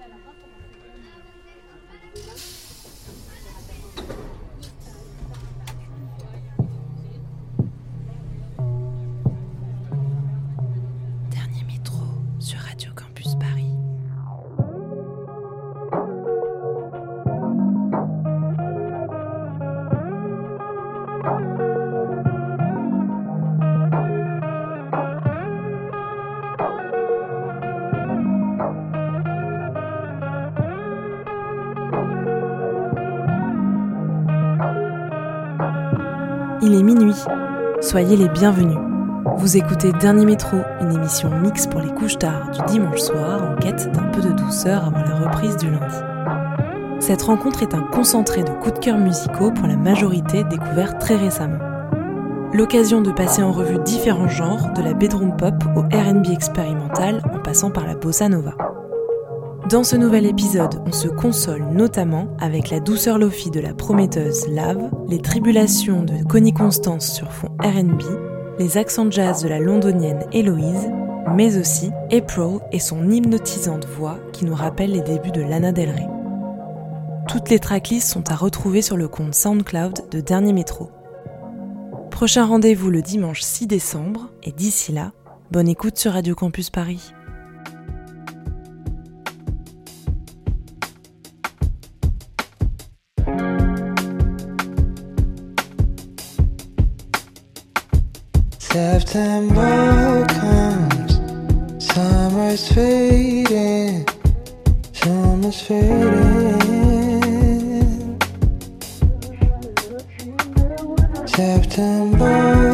Gracias. Soyez les bienvenus. Vous écoutez Dernier Métro, une émission mix pour les couches tard du dimanche soir en quête d'un peu de douceur avant la reprise du lundi. Cette rencontre est un concentré de coups de cœur musicaux pour la majorité découverts très récemment. L'occasion de passer en revue différents genres, de la bedroom pop au RB expérimental en passant par la bossa nova. Dans ce nouvel épisode, on se console notamment avec la douceur lofi de la prometteuse Lave, les tribulations de Connie Constance sur fond RB, les accents jazz de la londonienne Héloïse, mais aussi April et son hypnotisante voix qui nous rappelle les débuts de Lana Del Rey. Toutes les tracklists sont à retrouver sur le compte SoundCloud de Dernier Métro. Prochain rendez-vous le dimanche 6 décembre, et d'ici là, bonne écoute sur Radio Campus Paris. September comes, summer's fading, summer's fading. September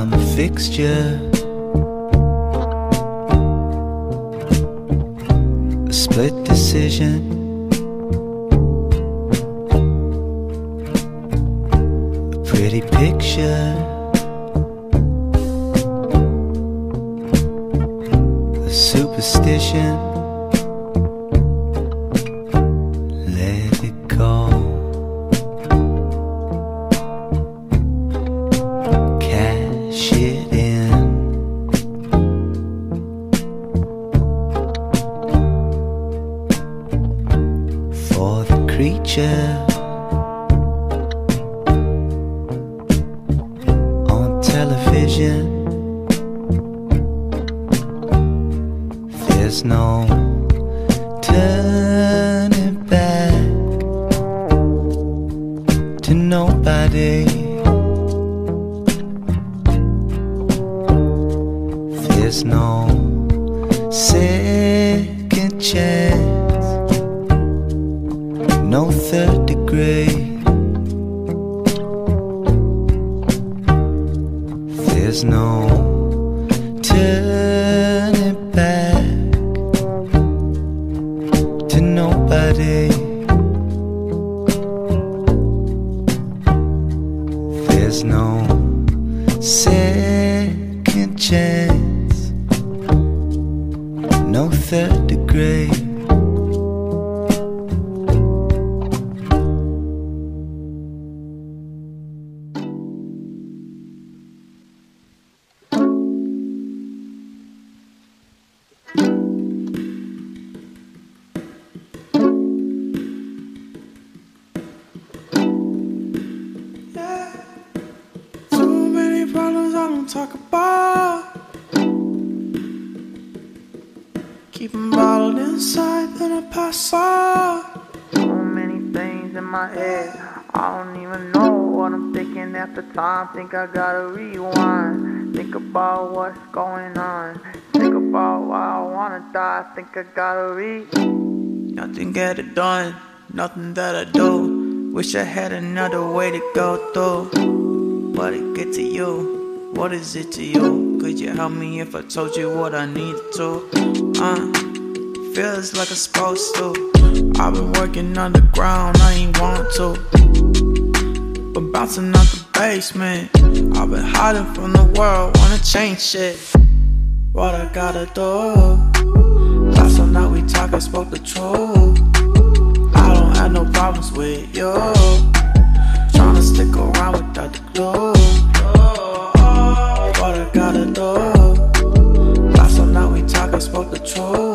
I'm a fixture, a split decision. A pretty picture. a superstition. 'Em bottled inside, then I pass out. So many things in my head. I don't even know what I'm thinking at the time. Think I gotta rewind. Think about what's going on. Think about why I wanna die. Think I gotta read. Nothing get it done, nothing that I do. Wish I had another way to go through. But it get to you. What is it to you? Could you help me if I told you what I need to? Uh, feels like I'm supposed to. I've been working underground, I ain't want to. But bouncing out the basement. I've been hiding from the world, wanna change shit. What I gotta do? Last night we talked, I spoke the truth. I don't have no problems with you. Tryna stick around without the glue. What I gotta do? Last night we talked, I spoke the truth.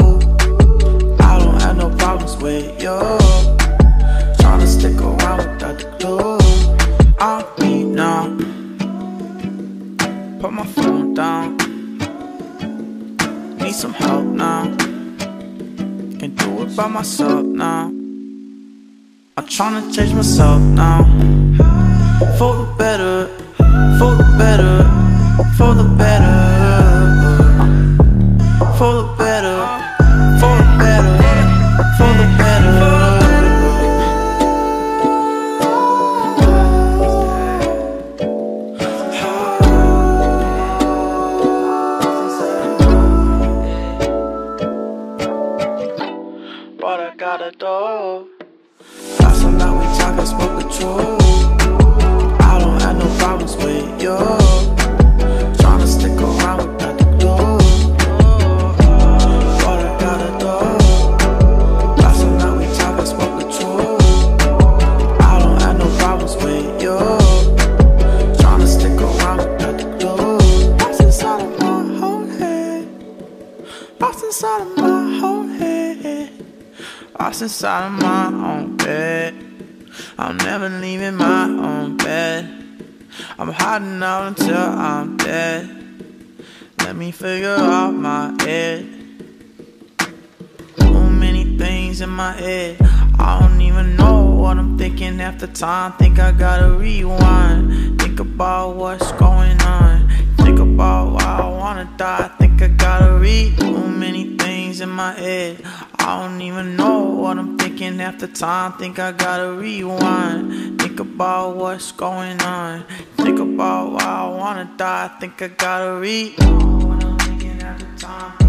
Trying to change myself now. For the better, for the better, for the better. For the better, for the better, for the better. But I gotta do time. Think I gotta rewind. Think about what's going on. Think about why I wanna die. Think I gotta read too many things in my head. I don't even know what I'm thinking the time. Think I gotta rewind. Think about what's going on. Think about why I wanna die. Think I gotta read. What I'm thinking half time.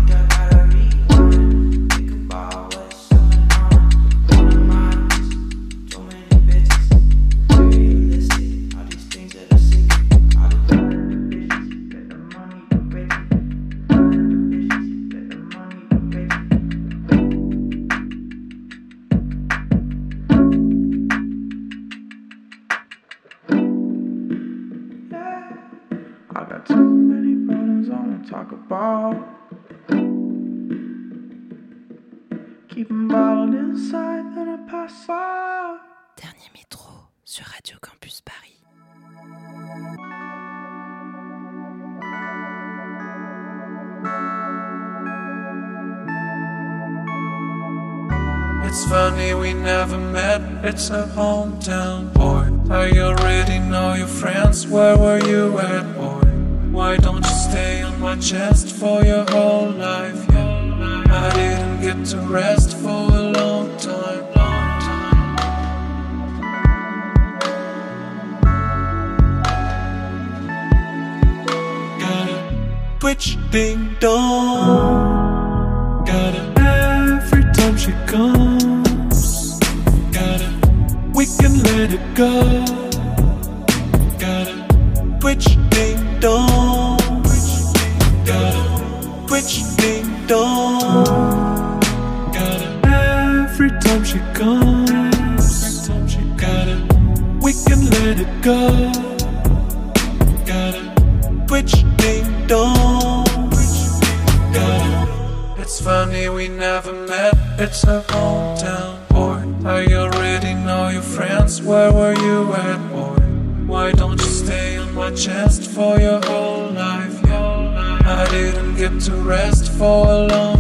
Campus Paris. It's funny we never met, it's a hometown boy. I already know your friends, where were you at, boy? Why don't you stay on my chest for your whole life? Yeah. I didn't get to rest for a twitch ding dong. Got a every time she comes. Got a we can let it go. It's a hometown boy. I already know your friends. Where were you at, boy? Why don't you stay on my chest for your whole life? Yeah. I didn't get to rest for a long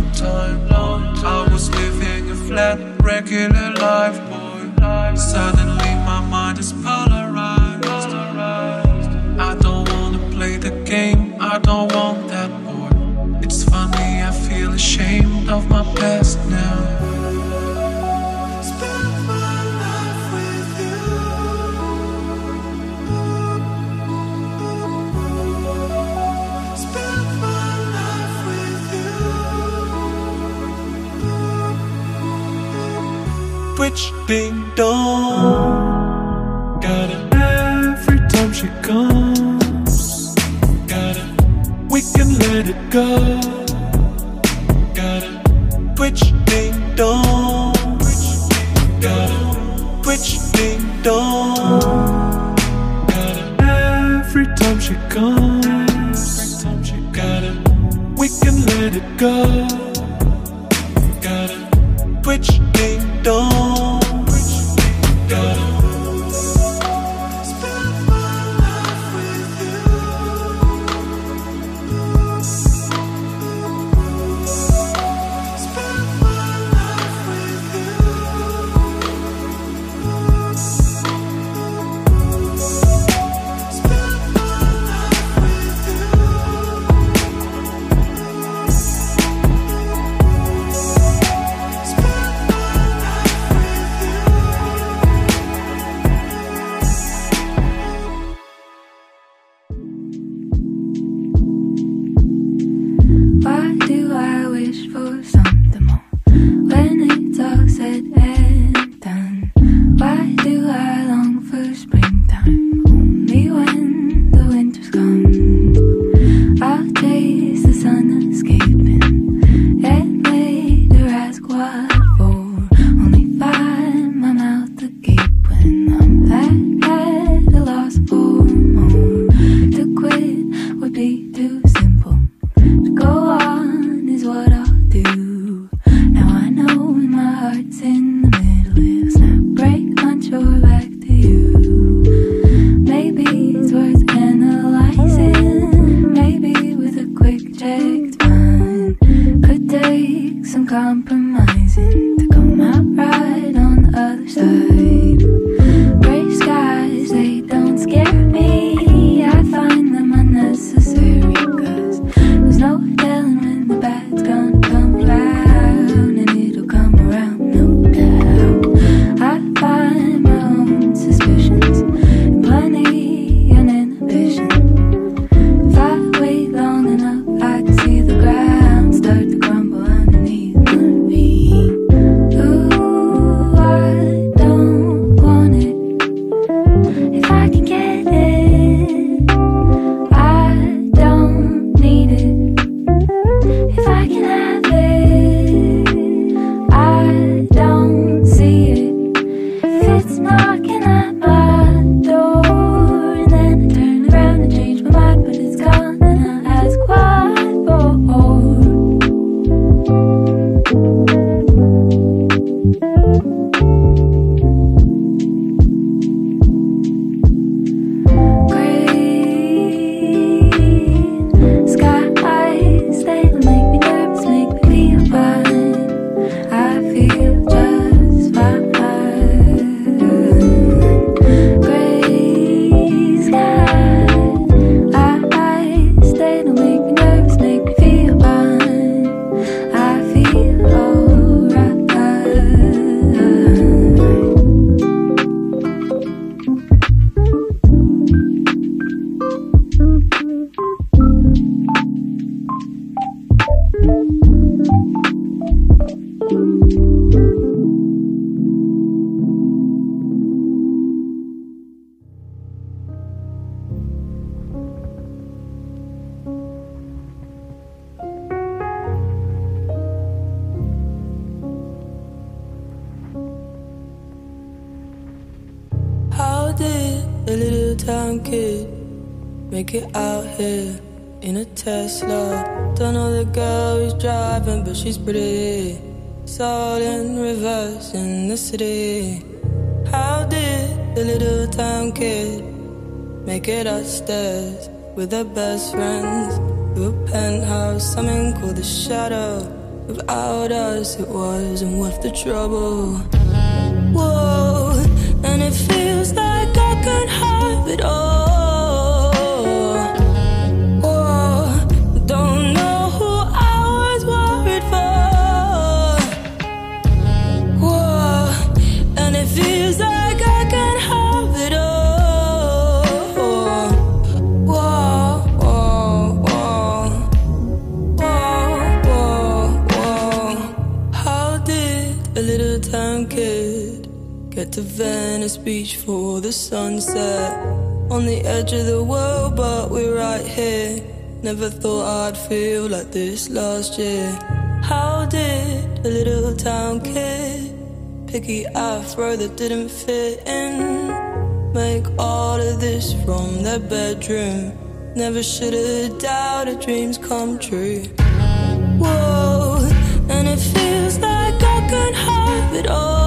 Which ding dong. Got it every time she comes. Got it, we can let it go. Got it, twitch ding dong. Got it, twitch ding dong. Got it every time she comes. Got it, we can let it go. make it out here in a Tesla. Don't know the girl who's driving, but she's pretty. It's in reverse in the city. How did the little town kid make it upstairs with her best friends? To a penthouse, something called the shadow. Without us, it wasn't worth the trouble. Whoa, and it feels like I could have it all. to Venice Beach for the sunset. On the edge of the world, but we're right here. Never thought I'd feel like this last year. How did a little town kid, picky afro that didn't fit in, make all of this from their bedroom? Never should've doubted dreams come true. Whoa, and it feels like I can have it all.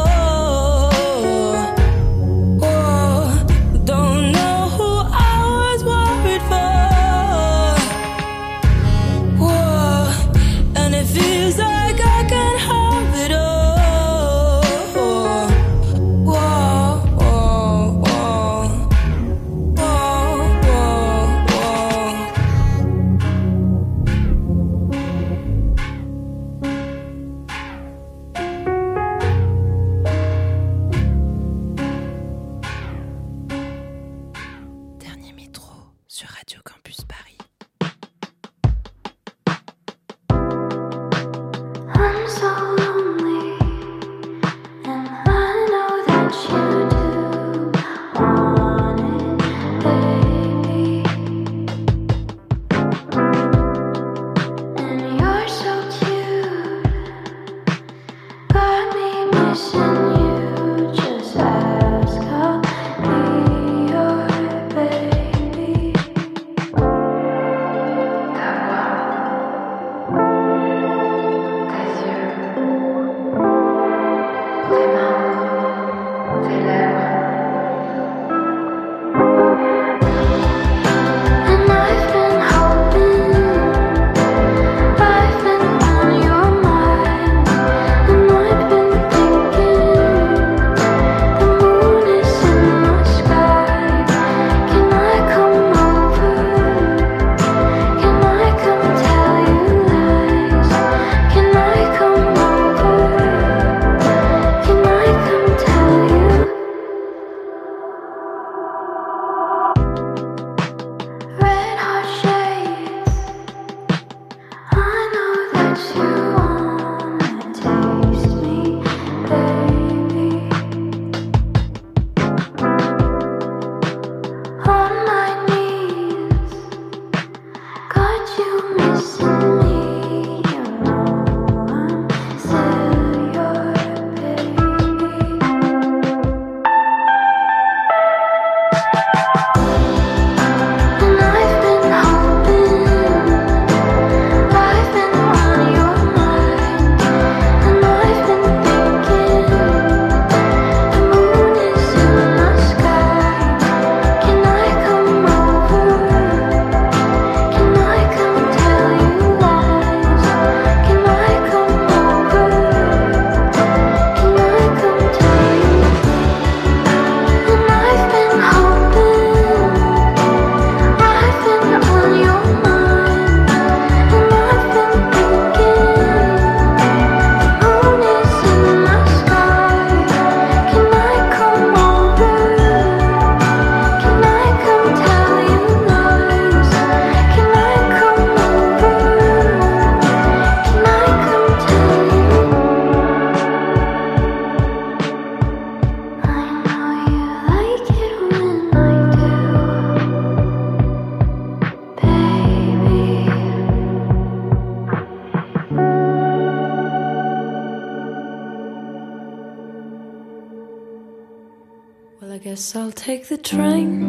Take the train,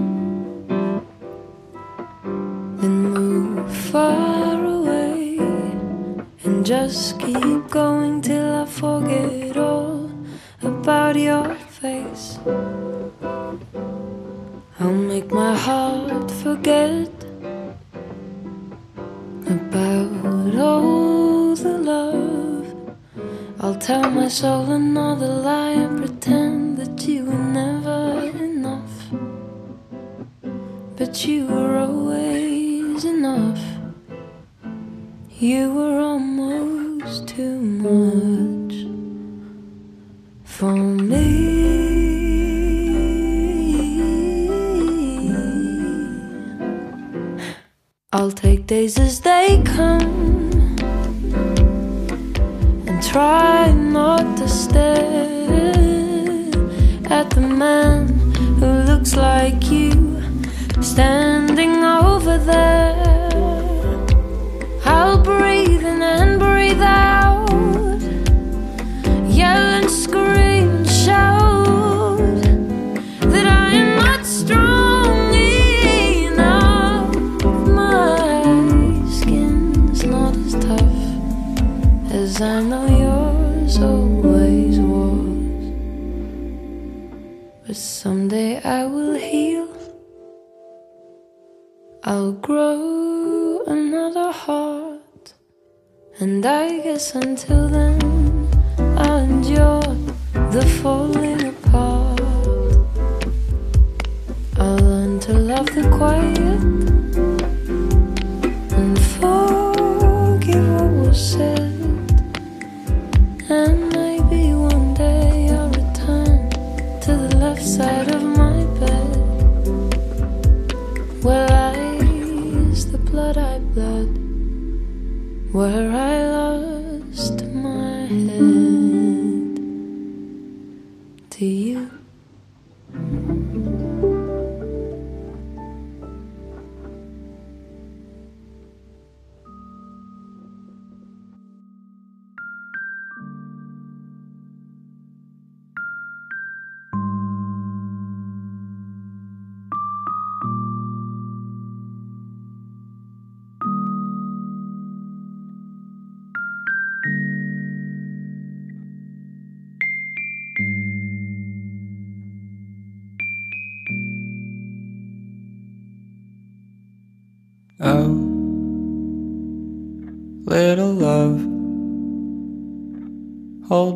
then move far away, and just keep going till I forget all about your face. I'll make my heart forget about all the love. I'll tell my soul another lie and pretend that you were never. But you were always enough. You were almost too much for me. I'll take days as they come and try not to stare at the man who looks like you standing over there. I'll breathe in and breathe out, yell and scream and shout that I am not strong enough. My skin's not as tough as I know yours always was. But someday I will grow another heart, and I guess until then I'll endure the falling apart. I'll learn to love the quiet and forgive what was said, where I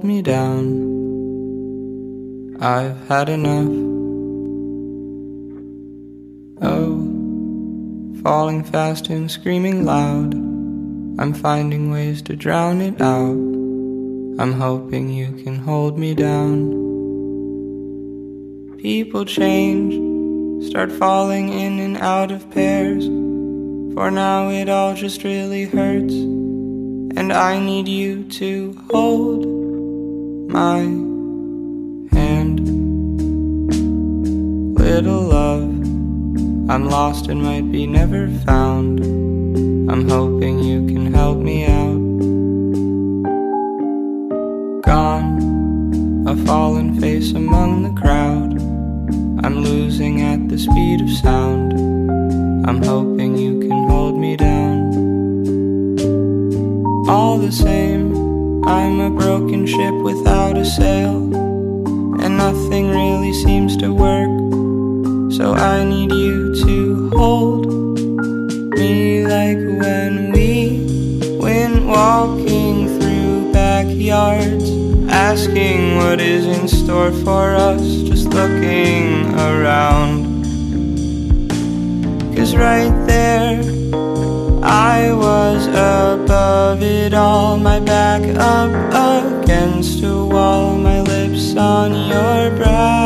me down. I've had enough. Oh, falling fast and screaming loud. I'm finding ways to drown it out. I'm hoping you can hold me down. People change, start falling in and out of pairs. For now it all just really hurts. And I need you to hold my hand. Little love, I'm lost and might be never found. I'm hoping you can help me out. Gone, a fallen face among the crowd. I'm losing at the speed of sound. I'm hoping you can hold me down. All the same, I'm a broken ship without a sail, and nothing really seems to work. So I need you to hold me like when we went walking through backyards, asking what is in store for us, just looking around. Cause right there, I was above it all, my back up against a wall, my lips on your brow.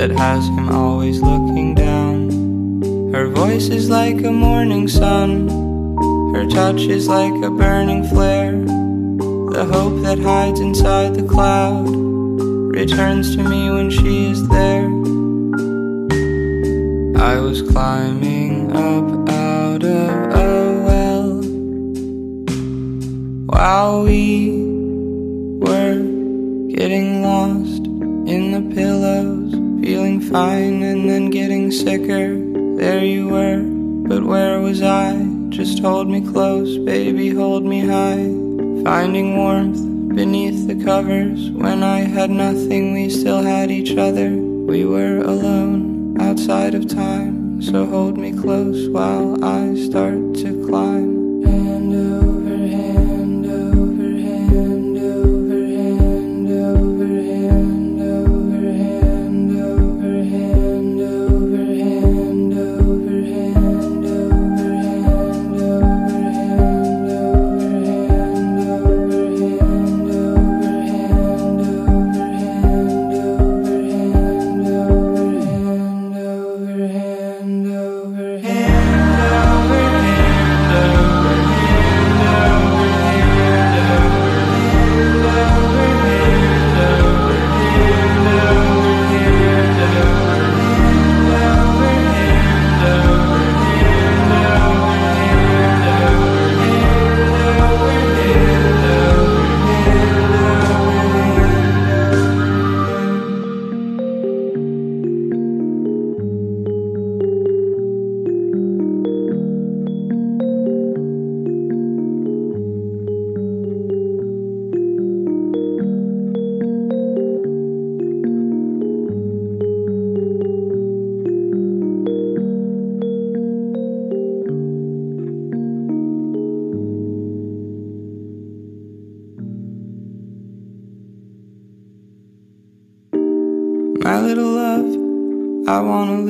That has him always looking down. Her voice is like a morning sun, her touch is like a burning flare. The hope that hides inside the cloud returns to me when she is there. I was climbing up out of a well while we Hold me close, baby, hold me high. Finding warmth beneath the covers. When I had nothing, we still had each other. We were alone outside of time. So hold me close while I start to climb.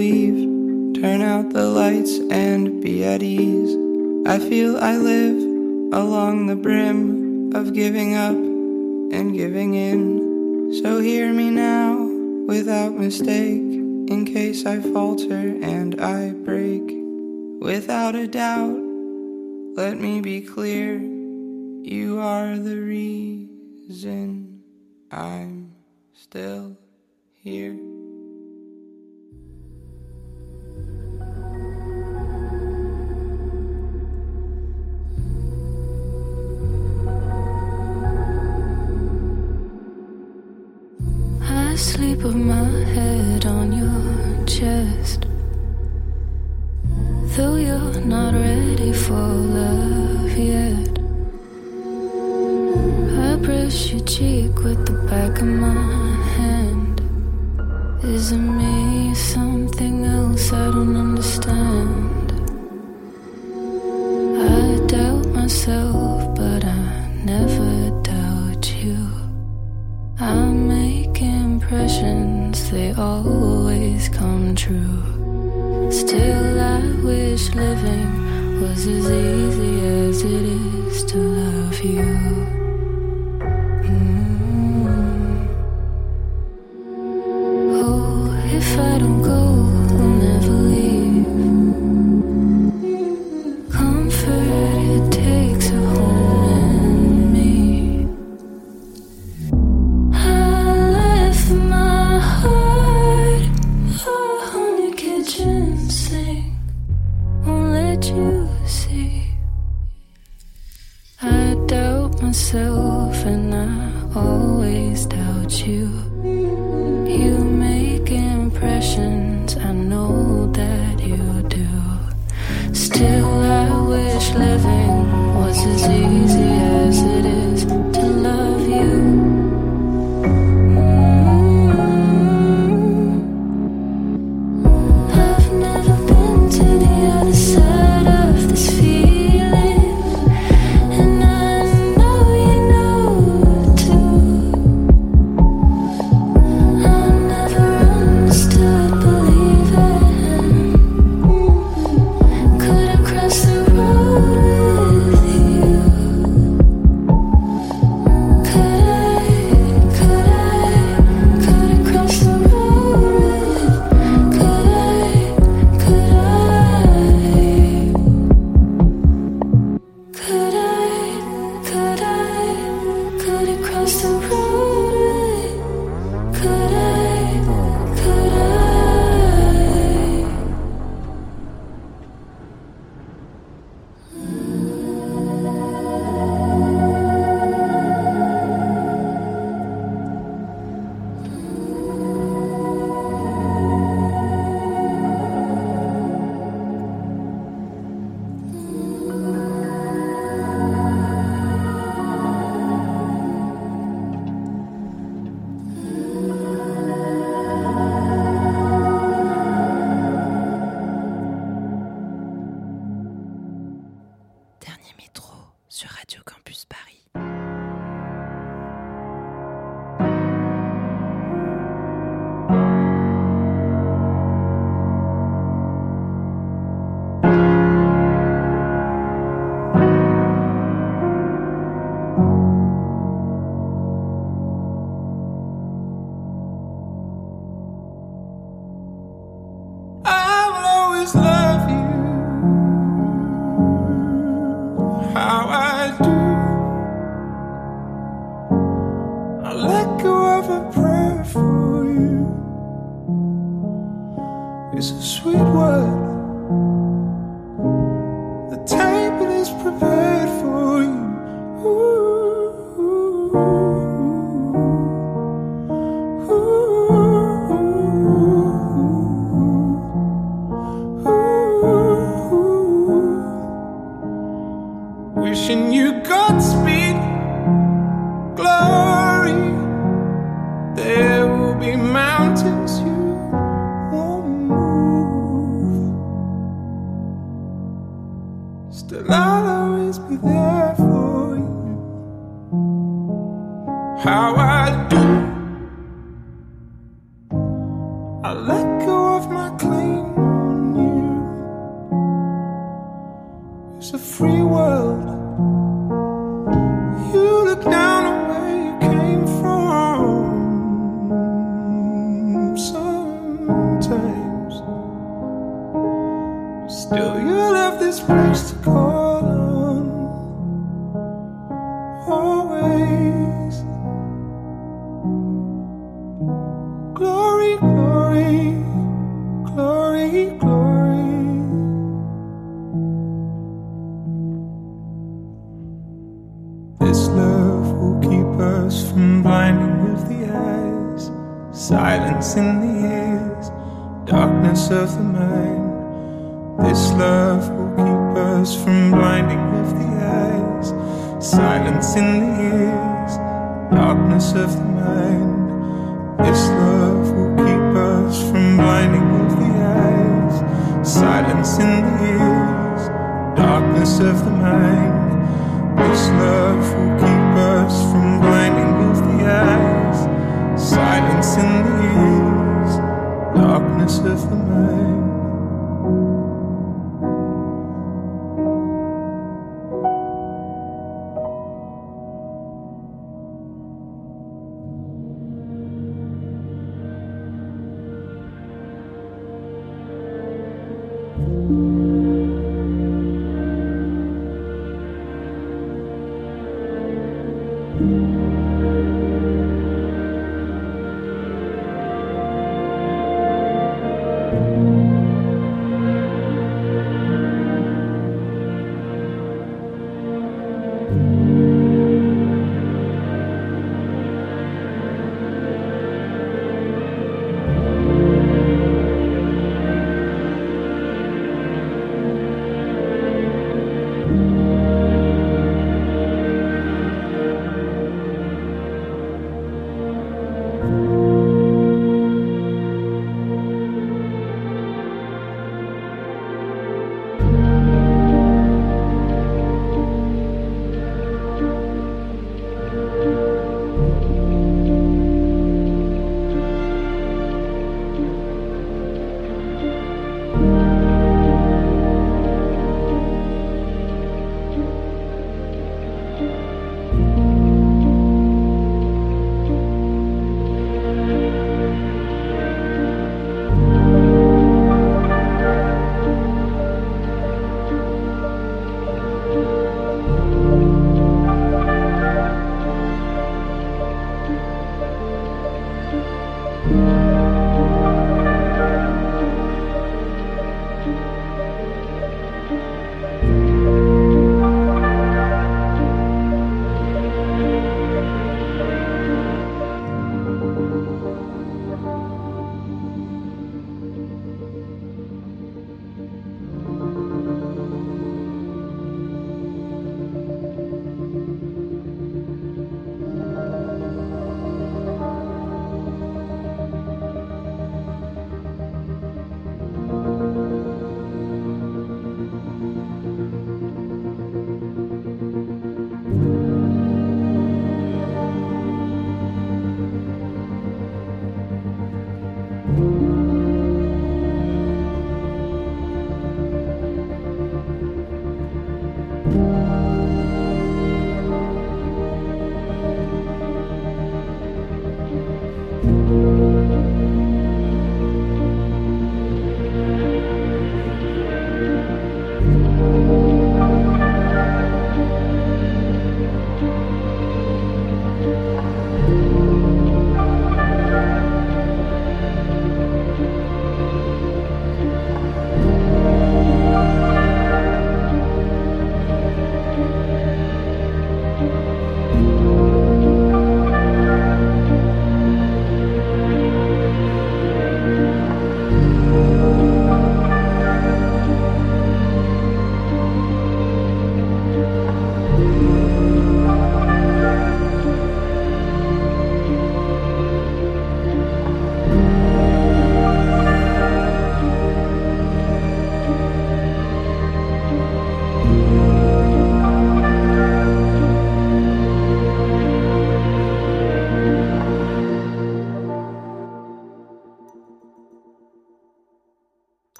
Leave. Turn out the lights and be at ease. I feel I live along the brim of giving up and giving in. So hear me now without mistake, in case I falter and I break. Without a doubt, let me be clear. You are the reason I'm still here. Sleep with my head on your chest. Though you're not ready for love yet, I brush your cheek with the back of my hand. Is it me, something else I don't understand? Always come true. Still, I wish living was as easy as it is to love you. I let go of a prayer for you. It's a sweet word. of the mind. This love will keep us from blinding of the eyes, silence in the ears, darkness of the mind.